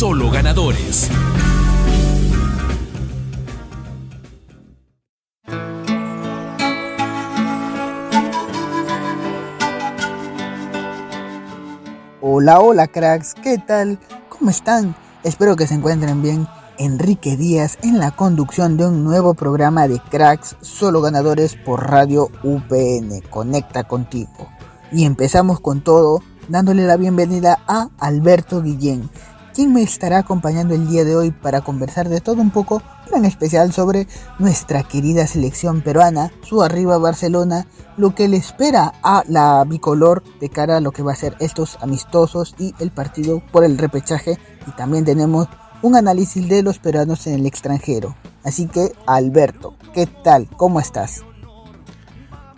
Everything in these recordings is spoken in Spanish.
Solo ganadores. Hola, hola cracks, ¿qué tal? ¿Cómo están? Espero que se encuentren bien. Enrique Díaz en la conducción de un nuevo programa de cracks solo ganadores por Radio UPN. Conecta contigo. Y empezamos con todo dándole la bienvenida a Alberto Guillén, me estará acompañando el día de hoy para conversar de todo un poco, pero en especial sobre nuestra querida selección peruana, su arriba Barcelona, lo que le espera a la bicolor de cara a lo que va a ser estos amistosos y el partido por el repechaje. Y también tenemos un análisis de los peruanos en el extranjero. Así que, Alberto, ¿qué tal? ¿Cómo estás?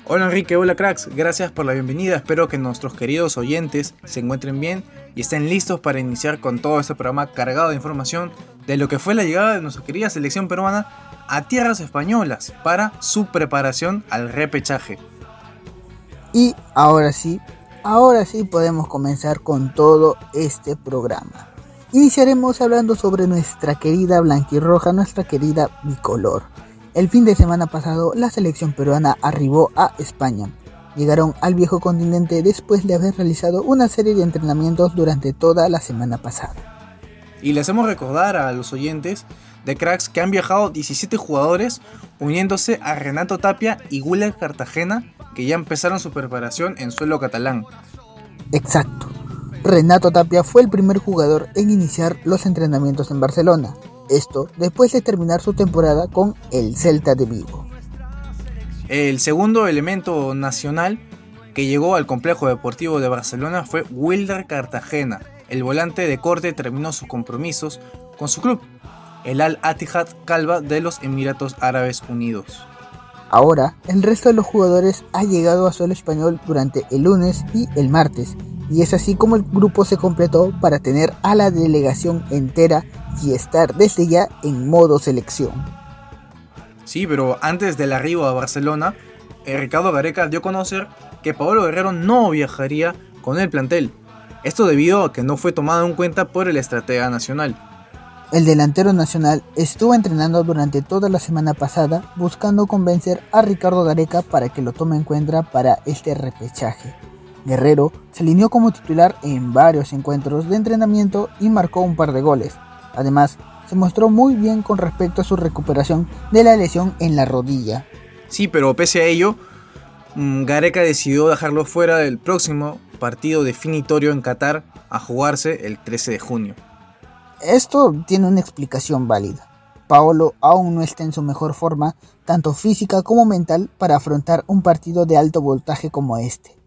Hola Enrique, hola cracks, gracias por la bienvenida, espero que nuestros queridos oyentes se encuentren bien y estén listos para iniciar con todo este programa cargado de información de lo que fue la llegada de nuestra querida selección peruana a tierras españolas para su preparación al repechaje. Y ahora sí, ahora sí podemos comenzar con todo este programa. Iniciaremos hablando sobre nuestra querida blanquirroja, nuestra querida bicolor. El fin de semana pasado, la selección peruana arribó a España. Llegaron al viejo continente después de haber realizado una serie de entrenamientos durante toda la semana pasada. Y les hacemos recordar a los oyentes de cracks que han viajado 17 jugadores uniéndose a Renato Tapia y Guller Cartagena que ya empezaron su preparación en suelo catalán. Exacto. Renato Tapia fue el primer jugador en iniciar los entrenamientos en Barcelona, esto después de terminar su temporada con el Celta de Vigo. El segundo elemento nacional que llegó al complejo deportivo de Barcelona fue Wilder Cartagena. El volante de corte terminó sus compromisos con su club, el Al Attihad Calva de los Emiratos Árabes Unidos. Ahora, el resto de los jugadores ha llegado a suelo español durante el lunes y el martes, y es así como el grupo se completó para tener a la delegación entera y estar desde ya en modo selección. Sí, pero antes del arribo a Barcelona, eh, Ricardo Gareca dio a conocer que Pablo Guerrero no viajaría con el plantel. Esto debido a que no fue tomado en cuenta por el estratega nacional. El delantero nacional estuvo entrenando durante toda la semana pasada buscando convencer a Ricardo Gareca para que lo tome en cuenta para este repechaje. Guerrero se alineó como titular en varios encuentros de entrenamiento y marcó un par de goles. Además, se mostró muy bien con respecto a su recuperación de la lesión en la rodilla. Sí, pero pese a ello, mm, Gareca decidió dejarlo fuera del próximo partido definitorio en Qatar a jugarse el 13 de junio. Esto tiene una explicación válida. Paolo aún no está en su mejor forma, tanto física como mental, para afrontar un partido de alto voltaje como este.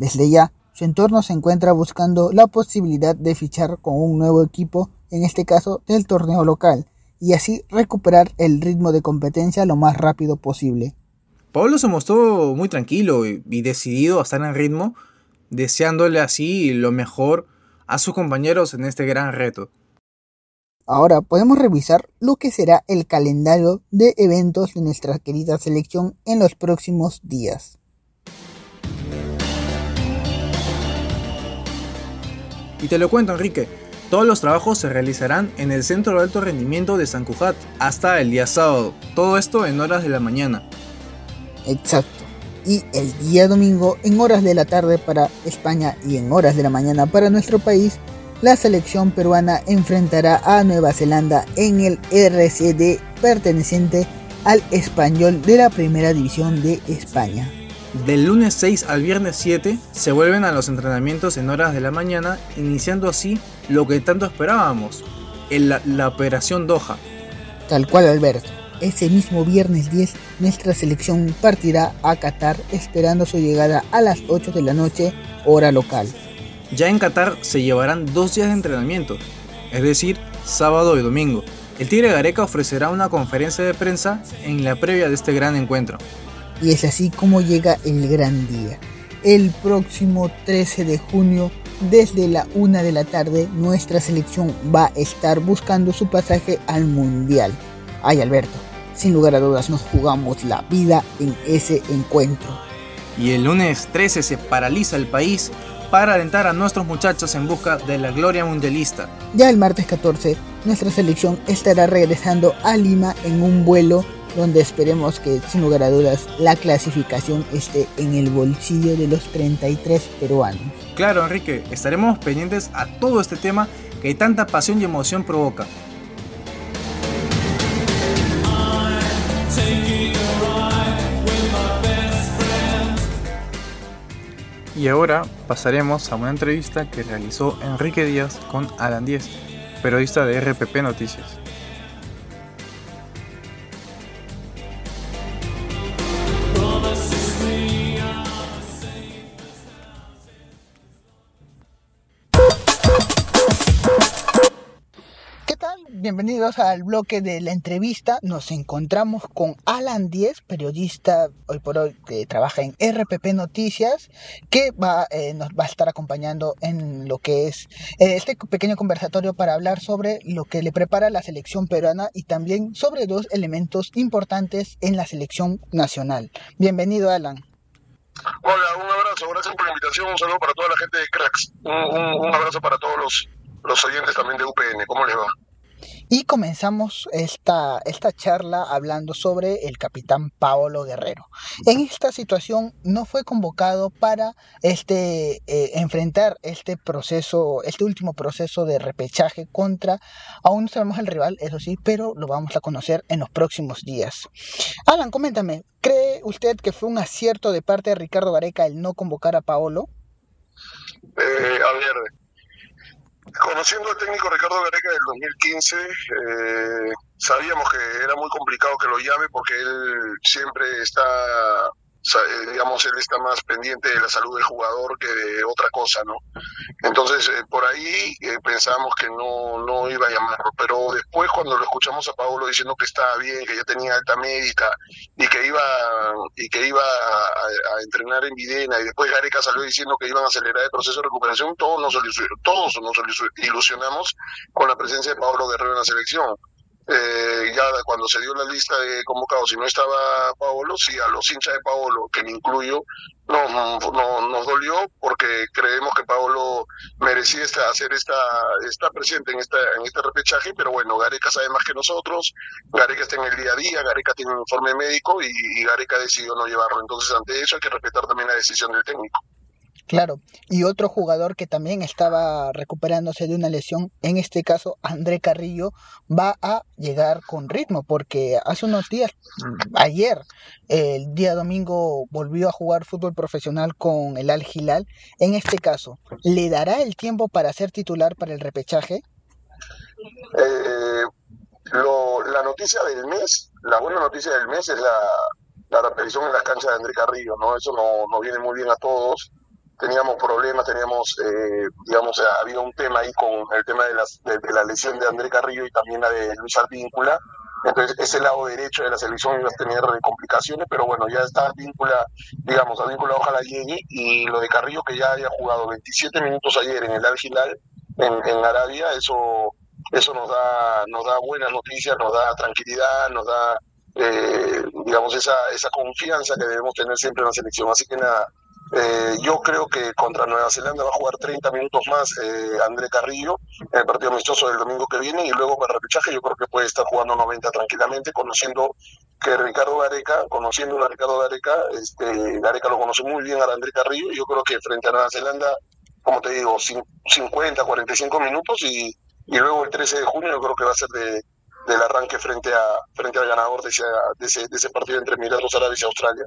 Desde ya, su entorno se encuentra buscando la posibilidad de fichar con un nuevo equipo, en este caso del torneo local, y así recuperar el ritmo de competencia lo más rápido posible. Paolo se mostró muy tranquilo y decidido a estar en ritmo, deseándole así lo mejor a sus compañeros en este gran reto. Ahora podemos revisar lo que será el calendario de eventos de nuestra querida selección en los próximos días. Y te lo cuento Enrique, todos los trabajos se realizarán en el Centro de Alto Rendimiento de San Cujat hasta el día sábado, todo esto en horas de la mañana. Exacto. Y el día domingo en horas de la tarde para España y en horas de la mañana para nuestro país la selección peruana enfrentará a Nueva Zelanda en el RCD perteneciente al español de la primera división de España. Del lunes 6 al viernes 7 se vuelven a los entrenamientos en horas de la mañana, iniciando así lo que tanto esperábamos, la, la operación Doha. Tal cual Alberto, ese mismo viernes 10 nuestra selección partirá a Qatar esperando su llegada a las 8 de la noche hora local. Ya en Qatar se llevarán dos días de entrenamiento, es decir, sábado y domingo. El Tigre Gareca ofrecerá una conferencia de prensa en la previa de este gran encuentro. Y es así como llega el gran día. El próximo 13 de junio, desde la una de la tarde, nuestra selección va a estar buscando su pasaje al Mundial. Ay Alberto, sin lugar a dudas nos jugamos la vida en ese encuentro. Y el lunes 13 se paraliza el país para alentar a nuestros muchachos en busca de la gloria mundialista. Ya el martes 14, nuestra selección estará regresando a Lima en un vuelo donde esperemos que sin lugar a dudas la clasificación esté en el bolsillo de los 33 peruanos. Claro, Enrique, estaremos pendientes a todo este tema que tanta pasión y emoción provoca. Y ahora pasaremos a una entrevista que realizó Enrique Díaz con Alan Díez, periodista de RPP Noticias. Bienvenidos al bloque de la entrevista. Nos encontramos con Alan Díez, periodista hoy por hoy que trabaja en RPP Noticias, que va, eh, nos va a estar acompañando en lo que es eh, este pequeño conversatorio para hablar sobre lo que le prepara la selección peruana y también sobre dos elementos importantes en la selección nacional. Bienvenido, Alan. Hola, un abrazo, gracias por la invitación, un saludo para toda la gente de Cracks, un, abrazo para todos los, los oyentes también de UPN, ¿cómo les va? Y comenzamos esta, esta charla hablando sobre el capitán Paolo Guerrero. En esta situación no fue convocado para este, eh, enfrentar este proceso, este último proceso de repechaje contra, aún no sabemos el rival, eso sí, pero lo vamos a conocer en los próximos días. Alan, coméntame, ¿cree usted que fue un acierto de parte de Ricardo Gareca el no convocar a Paolo? Eh, a ver, Conociendo al técnico Ricardo Gareca del 2015, eh, sabíamos que era muy complicado que lo llame porque él siempre está digamos, él está más pendiente de la salud del jugador que de otra cosa, ¿no? Entonces, eh, por ahí eh, pensábamos que no, no iba a llamarlo, pero después cuando lo escuchamos a Pablo diciendo que estaba bien, que ya tenía alta médica y que iba y que iba a, entrenar en Videna y después Gareca salió diciendo que iban a acelerar el proceso de recuperación, todos nos, todos nos ilusionamos con la presencia de Pablo Guerrero en la selección eh, ya cuando se dio la lista de convocados y no estaba Paolo, sí, a los hinchas de Paolo, que me incluyo, no, no, nos dolió porque creemos que Paolo merecía hacer esta, estar presente en, esta, en este repechaje, pero bueno, Gareca sabe más que nosotros, Gareca está en el día a día, Gareca tiene un informe médico y Gareca decidió no llevarlo. Entonces, ante eso hay que respetar también la decisión del técnico. Claro, y otro jugador que también estaba recuperándose de una lesión, en este caso André Carrillo, va a llegar con ritmo, porque hace unos días, ayer, el día domingo, volvió a jugar fútbol profesional con el Al Hilal. En este caso, ¿le dará el tiempo para ser titular para el repechaje? Eh, la noticia del mes, la buena noticia del mes es la, la repetición en las canchas de André Carrillo, ¿no? Eso nos no viene muy bien a todos teníamos problemas, teníamos, eh, digamos, eh, había un tema ahí con el tema de, las, de, la lesión de André Carrillo y también la de Luis Advíncula. Entonces, ese lado derecho de la selección iba a tener complicaciones, pero bueno, ya está Advíncula, digamos, Advíncula ojalá llegue, y lo de Carrillo que ya había jugado 27 minutos ayer en el Al Hilal, en, en Arabia, eso eso nos da nos da buenas noticias, nos da tranquilidad, nos da eh, digamos esa esa confianza que debemos tener siempre en la selección. Así que nada, eh, yo creo que contra Nueva Zelanda va a jugar 30 minutos más eh, André Carrillo en el partido amistoso del domingo que viene y luego para el repechaje yo creo que puede estar jugando 90 tranquilamente, conociendo que Ricardo Gareca, conociendo a Ricardo Gareca, este, Gareca lo conoce muy bien a André Carrillo y yo creo que frente a Nueva Zelanda, como te digo, 50, 45 minutos y, y luego el 13 de junio yo creo que va a ser de, del arranque frente a frente al ganador de ese, de ese, de ese partido entre Emiratos Árabes y Australia.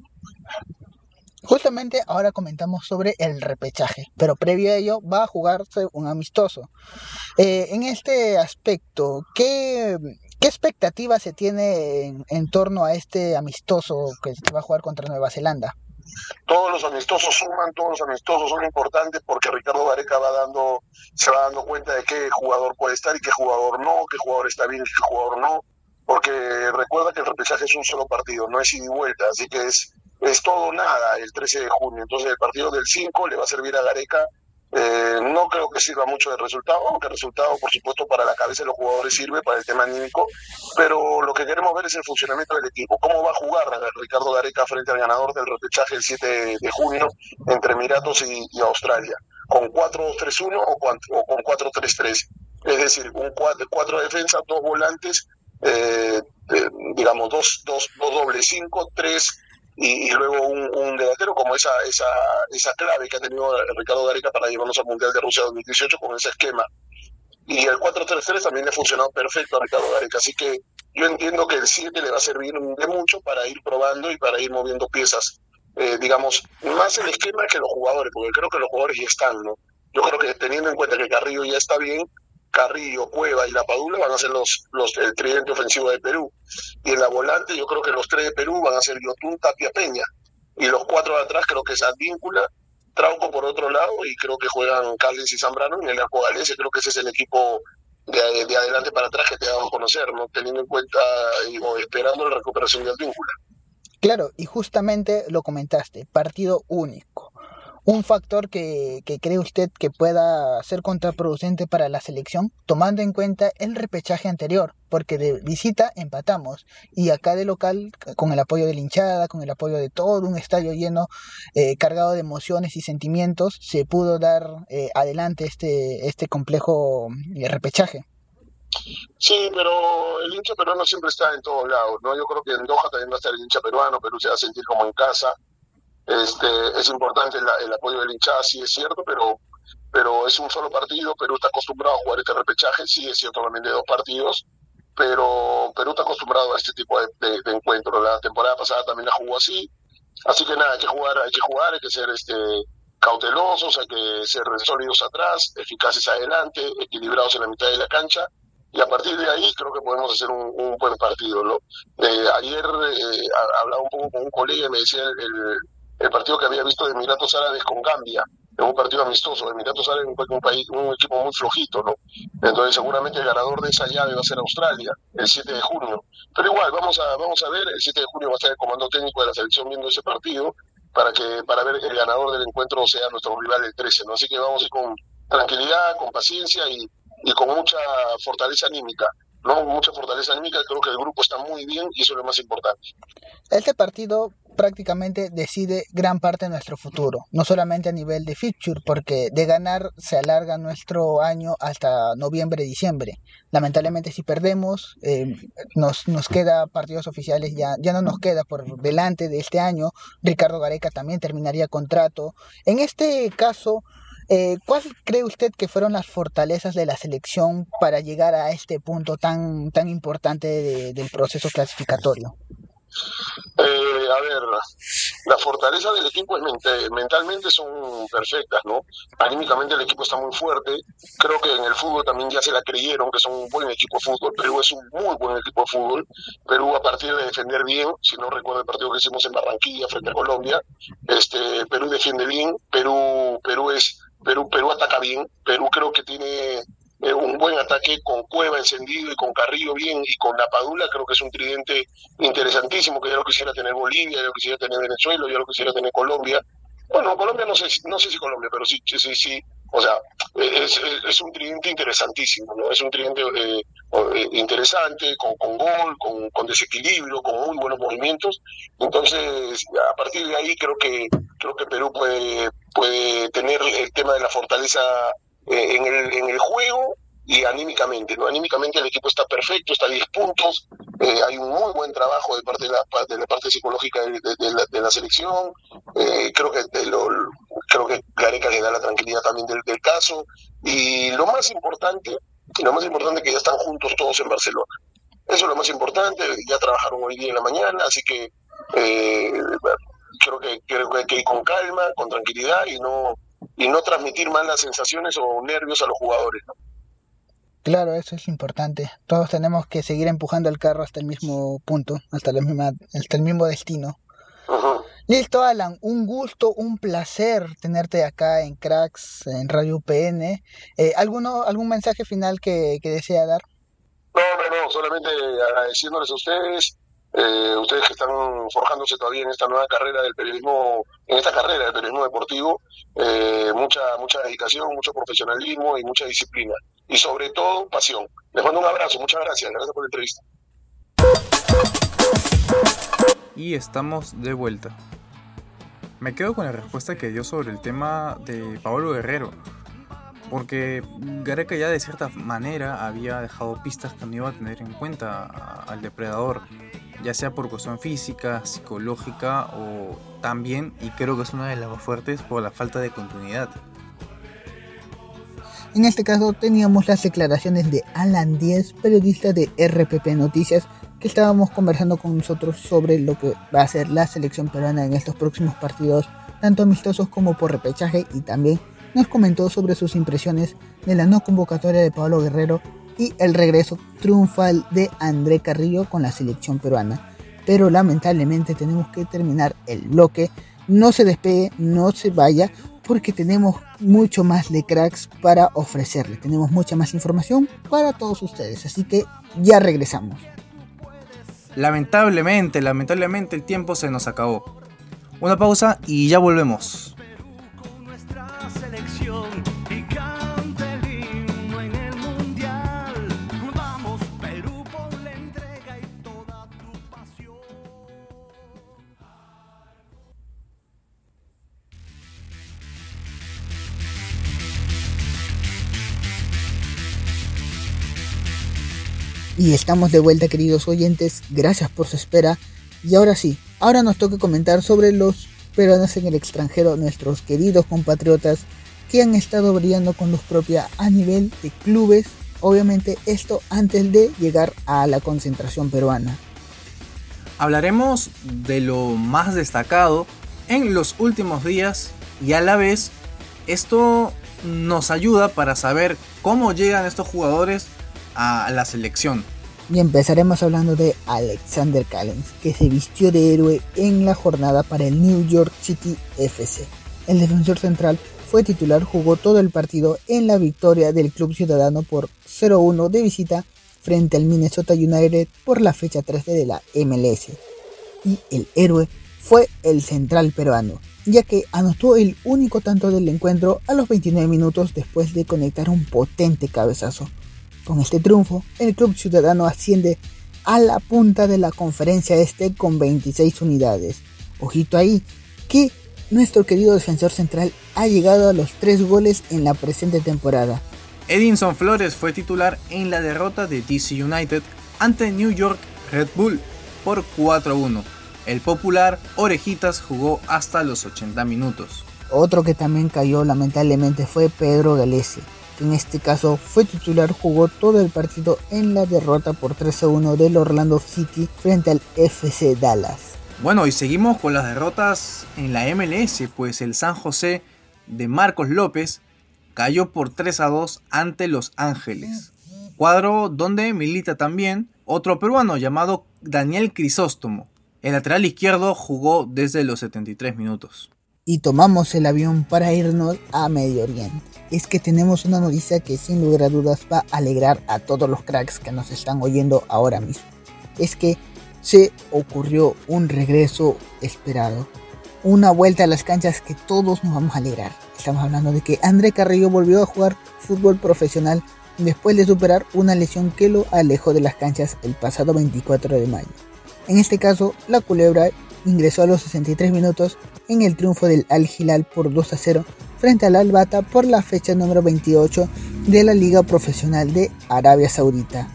Justamente ahora comentamos sobre el repechaje, pero previo a ello va a jugarse un amistoso. Eh, en este aspecto, ¿qué, ¿qué se tiene en, torno a este amistoso que va a jugar contra Nueva Zelanda? todos los amistosos suman, todos los amistosos son importantes porque Ricardo Gareca va dando, se va dando cuenta de qué jugador puede estar y qué jugador no, qué jugador está bien y qué jugador no, porque recuerda que el repechaje es un solo partido, no es ida y vuelta, así que es, es todo nada el 13 de junio. Entonces el partido del 5 le va a servir a Gareca eh, no creo que sirva mucho de resultado, aunque el resultado, por supuesto, para la cabeza de los jugadores sirve, para el tema anímico, pero lo que queremos ver es el funcionamiento del equipo. ¿Cómo va a jugar Ricardo Gareca frente al ganador del repechaje el 7 de junio entre Emiratos y, Australia? ¿Con 4-2-3-1 o, con 4-3-3? Es decir, un cuatro, cuatro defensas, dos volantes, eh, digamos, dos, dos, dos dobles cinco, tres y, luego un, delantero como esa, esa, esa clave que ha tenido Ricardo Gareca para llevarnos al Mundial de Rusia 2018 con ese esquema. Y el 4-3-3 también le ha funcionado perfecto a Ricardo Gareca, así que yo entiendo que el 7 le va a servir de mucho para ir probando y para ir moviendo piezas. Eh, digamos, más el esquema que los jugadores, porque creo que los jugadores ya están, ¿no? Yo creo que teniendo en cuenta que Carrillo ya está bien, Carrillo, Cueva y La Padula van a ser los, los el tridente ofensivo de Perú. Y en la volante yo creo que los tres de Perú van a ser Yotun, Tapia, Peña. Y los cuatro de atrás creo que es Advíncula, Trauco por otro lado y creo que juegan Callens y Zambrano. Y en el arco galese creo que ese es el equipo de, adelante para atrás que te vamos a conocer, ¿no? teniendo en cuenta o esperando la recuperación de Advíncula. Claro, y justamente lo comentaste, partido único un factor que, cree usted que pueda ser contraproducente para la selección, tomando en cuenta el repechaje anterior, porque de visita empatamos y acá de local, con el apoyo de la hinchada, con el apoyo de todo un estadio lleno, eh, cargado de emociones y sentimientos, se pudo dar eh, adelante este, este complejo eh, repechaje. Sí, pero el hincha peruano siempre está en todos lados, ¿no? Yo creo que en Doha también va a estar el hincha peruano, Perú se va a sentir como en casa este, es importante el, apoyo del hinchada, sí es cierto, pero, pero es un solo partido. Perú está acostumbrado a jugar este repechaje, sí es cierto también de dos partidos, pero Perú está acostumbrado a este tipo de, de, encuentros. La temporada pasada también la jugó así. Así que nada, hay que jugar, hay que jugar, hay que ser este cautelosos, hay que ser sólidos atrás, eficaces adelante, equilibrados en la mitad de la cancha y a partir de ahí creo que podemos hacer un, buen partido. ¿no? Eh, ayer eh, hablaba un poco con un colega y me decía el, el partido que había visto de Emiratos Árabes con Gambia, en un partido amistoso. Emiratos Árabes es un, país, un equipo muy flojito, ¿no? Entonces seguramente el ganador de esa llave va a ser Australia, el 7 de junio. Pero igual, vamos a, vamos a ver, el 7 de junio va a estar el comando técnico de la selección viendo ese partido para que para ver el ganador del encuentro sea nuestro rival del 13, ¿no? Así que vamos a ir con tranquilidad, con paciencia y, y con mucha fortaleza anímica. ¿No? Mucha fortaleza anímica, creo que el grupo está muy bien y eso es lo más importante. Este partido prácticamente decide gran parte de nuestro futuro, no solamente a nivel de fixture, porque de ganar se alarga nuestro año hasta noviembre, diciembre. Lamentablemente si perdemos, eh, nos, nos queda partidos oficiales, ya, ya no nos queda por delante de este año. Ricardo Gareca también terminaría contrato. En este caso, eh, ¿Cuál cree usted que fueron las fortalezas de la selección para llegar a este punto tan, tan importante del proceso clasificatorio? Eh, a ver, la fortaleza del equipo es mentalmente son perfectas, ¿no? Anímicamente el equipo está muy fuerte. Creo que en el fútbol también ya se la creyeron que son un buen equipo de fútbol. Perú es un muy buen equipo de fútbol. Perú a partir de defender bien, si no recuerdo el partido que hicimos en Barranquilla frente a Colombia, este Perú defiende bien. Perú Perú es Perú Perú ataca bien. Perú creo que tiene eh, un buen ataque con Cueva encendido y con Carrillo bien y con La Padula, creo que es un tridente interesantísimo, que ya lo quisiera tener Bolivia, ya lo quisiera tener Venezuela, ya lo quisiera tener Colombia. Bueno, Colombia no sé, no sé si Colombia, pero sí, sí, sí, o sea, es, es un tridente interesantísimo, ¿no? Es un tridente eh, eh, interesante, con, con gol, con, con, desequilibrio, con muy buenos movimientos. Entonces, a partir de ahí creo que creo que Perú puede, puede tener el tema de la fortaleza eh, en, el, en el juego y anímicamente. ¿no? Anímicamente el equipo está perfecto, está a 10 puntos, eh, hay un muy buen trabajo de parte de la, de la parte psicológica de, la, selección, eh, creo que lo, creo que Gareca le da la tranquilidad también del, caso, y lo más importante, lo más importante es que ya están juntos todos en Barcelona. Eso es lo más importante, ya trabajaron hoy día en la mañana, así que creo que creo que hay que ir con calma, con tranquilidad y no y no transmitir malas sensaciones o nervios a los jugadores. Claro, eso es importante. Todos tenemos que seguir empujando el carro hasta el mismo punto, hasta, la misma, hasta el mismo destino. Listo, Alan, un gusto, un placer tenerte acá en Cracks, en Radio PN. Eh, ¿alguno, ¿Algún mensaje final que, que desea dar? No, no, no, solamente agradeciéndoles a ustedes, eh, ustedes que están forjándose todavía en esta nueva carrera del periodismo, en esta carrera del periodismo deportivo, eh, mucha, mucha dedicación, mucho profesionalismo y mucha disciplina. Y sobre todo, pasión. Les mando un abrazo, muchas gracias, gracias por la entrevista. Y estamos de vuelta. Me quedo con la respuesta que dio sobre el tema de Pablo Guerrero. Porque Gareca ya de cierta manera había dejado pistas que no iba a tener en cuenta al depredador, ya sea por cuestión física, psicológica o también, y creo que es una de las más fuertes, por la falta de continuidad. En este caso teníamos las declaraciones de Alan Díez, periodista de RPP Noticias, que estábamos conversando con nosotros sobre lo que va a ser la selección peruana en estos próximos partidos, tanto amistosos como por repechaje, y también nos comentó sobre sus impresiones de la no convocatoria de Pablo Guerrero y el regreso triunfal de André Carrillo con la selección peruana. Pero lamentablemente tenemos que terminar el bloque. No se despegue, no se vaya, porque tenemos mucho más de cracks para ofrecerle. Tenemos mucha más información para todos ustedes. Así que ya regresamos. Lamentablemente, lamentablemente el tiempo se nos acabó. Una pausa y ya volvemos. Y estamos de vuelta queridos oyentes, gracias por su espera. Y ahora sí, ahora nos toca comentar sobre los peruanos en el extranjero, nuestros queridos compatriotas que han estado brillando con luz propia a nivel de clubes. Obviamente esto antes de llegar a la concentración peruana. Hablaremos de lo más destacado en los últimos días y a la vez esto nos ayuda para saber cómo llegan estos jugadores a la selección. Y empezaremos hablando de Alexander Callens, que se vistió de héroe en la jornada para el New York City FC. El defensor central fue titular, jugó todo el partido en la victoria del Club Ciudadano por 0-1 de visita frente al Minnesota United por la fecha 13 de la MLS. Y el héroe fue el central peruano, ya que anotó el único tanto del encuentro a los 29 minutos después de conectar un potente cabezazo con este triunfo, el Club Ciudadano asciende a la punta de la conferencia este con 26 unidades. Ojito ahí, que nuestro querido defensor central ha llegado a los 3 goles en la presente temporada. Edinson Flores fue titular en la derrota de DC United ante New York Red Bull por 4-1. El popular Orejitas jugó hasta los 80 minutos. Otro que también cayó lamentablemente fue Pedro Galese, en este caso fue titular, jugó todo el partido en la derrota por 3 a 1 del Orlando City frente al FC Dallas. Bueno, y seguimos con las derrotas en la MLS, pues el San José de Marcos López cayó por 3 a 2 ante Los Ángeles. Cuadro donde milita también otro peruano llamado Daniel Crisóstomo. El lateral izquierdo jugó desde los 73 minutos y tomamos el avión para irnos a Medio Oriente. Es que tenemos una noticia que sin lugar a dudas va a alegrar a todos los cracks que nos están oyendo ahora mismo. Es que se ocurrió un regreso esperado. Una vuelta a las canchas que todos nos vamos a alegrar. Estamos hablando de que André Carrillo volvió a jugar fútbol profesional después de superar una lesión que lo alejó de las canchas el pasado 24 de mayo. En este caso, la culebra ingresó a los 63 minutos en el triunfo del Al Hilal por 2 a 0 frente al Al Bata por la fecha número 28 de la Liga Profesional de Arabia Saudita.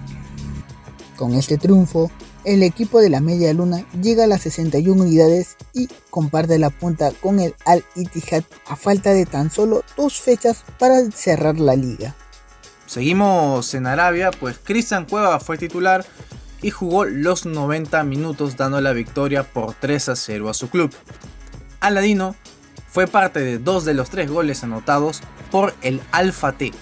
Con este triunfo, el equipo de la Media Luna llega a las 61 unidades y comparte la punta con el Al Ittihad a falta de tan solo dos fechas para cerrar la liga. Seguimos en Arabia, pues Cristian Cueva fue titular y jugó los 90 minutos dando la victoria por 3 a 0 a su club. Aladino fue parte de dos de los tres goles anotados por el Alfa T.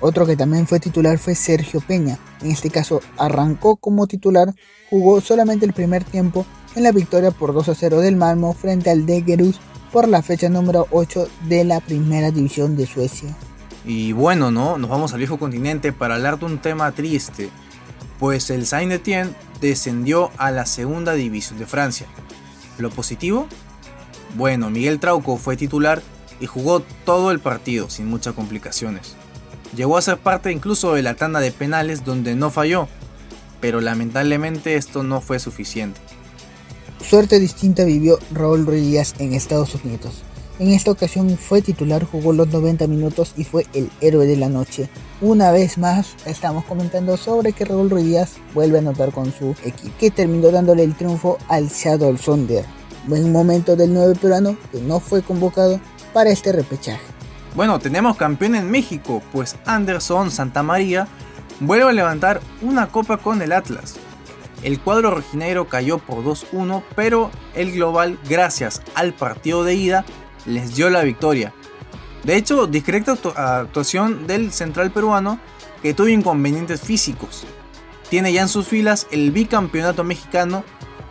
Otro que también fue titular fue Sergio Peña. En este caso arrancó como titular, jugó solamente el primer tiempo en la victoria por 2 a 0 del Malmo frente al Degerus por la fecha número 8 de la primera división de Suecia. Y bueno, ¿no? Nos vamos al viejo continente para hablar de un tema triste, pues el Saint-Étienne descendió a la segunda división de Francia. ¿Lo positivo? Bueno, Miguel Trauco fue titular y jugó todo el partido sin muchas complicaciones. Llegó a ser parte incluso de la tanda de penales donde no falló, pero lamentablemente esto no fue suficiente. Suerte distinta vivió Raúl Ruiz en Estados Unidos. En esta ocasión fue titular, jugó los 90 minutos y fue el héroe de la noche. Una vez más estamos comentando sobre que Raúl Ruiz vuelve a anotar con su equipo, que terminó dándole el triunfo al Shadow Sonder. Buen momento del 9 peruano que no fue convocado para este repechaje. Bueno, tenemos campeón en México, pues Anderson Santamaría vuelve a levantar una copa con el Atlas. El cuadro rojinegro cayó por 2-1, pero el global, gracias al partido de ida, les dio la victoria. De hecho, discreta actuación del central peruano que tuvo inconvenientes físicos. Tiene ya en sus filas el bicampeonato mexicano,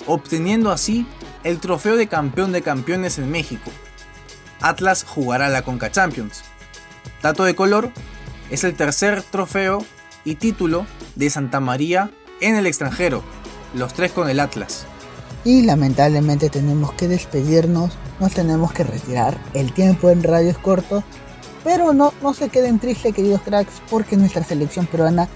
obteniendo así el trofeo de campeón de campeones en México. Atlas jugará la Conca Champions. Dato de color, es el tercer trofeo y título de Santa María en el extranjero, los tres con el Atlas. Y lamentablemente tenemos que despedirnos, nos tenemos que retirar, el tiempo en radio es corto, pero no, no se queden tristes queridos cracks porque nuestra selección peruana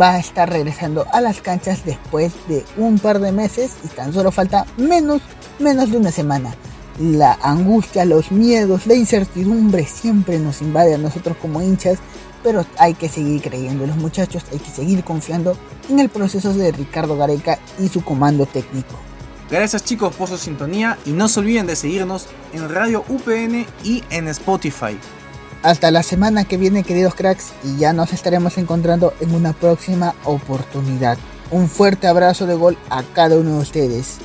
va a estar regresando a las canchas después de un par de meses y tan solo falta menos, menos de una semana. La angustia, los miedos, la incertidumbre siempre nos invade a nosotros como hinchas pero hay que seguir creyendo en los muchachos, hay que seguir confiando en el proceso de Ricardo Gareca y su comando técnico. Gracias chicos por su sintonía y no se olviden de seguirnos en Radio UPN y en Spotify. Hasta la semana que viene queridos cracks y ya nos estaremos encontrando en una próxima oportunidad. Un fuerte abrazo de gol a cada uno de ustedes.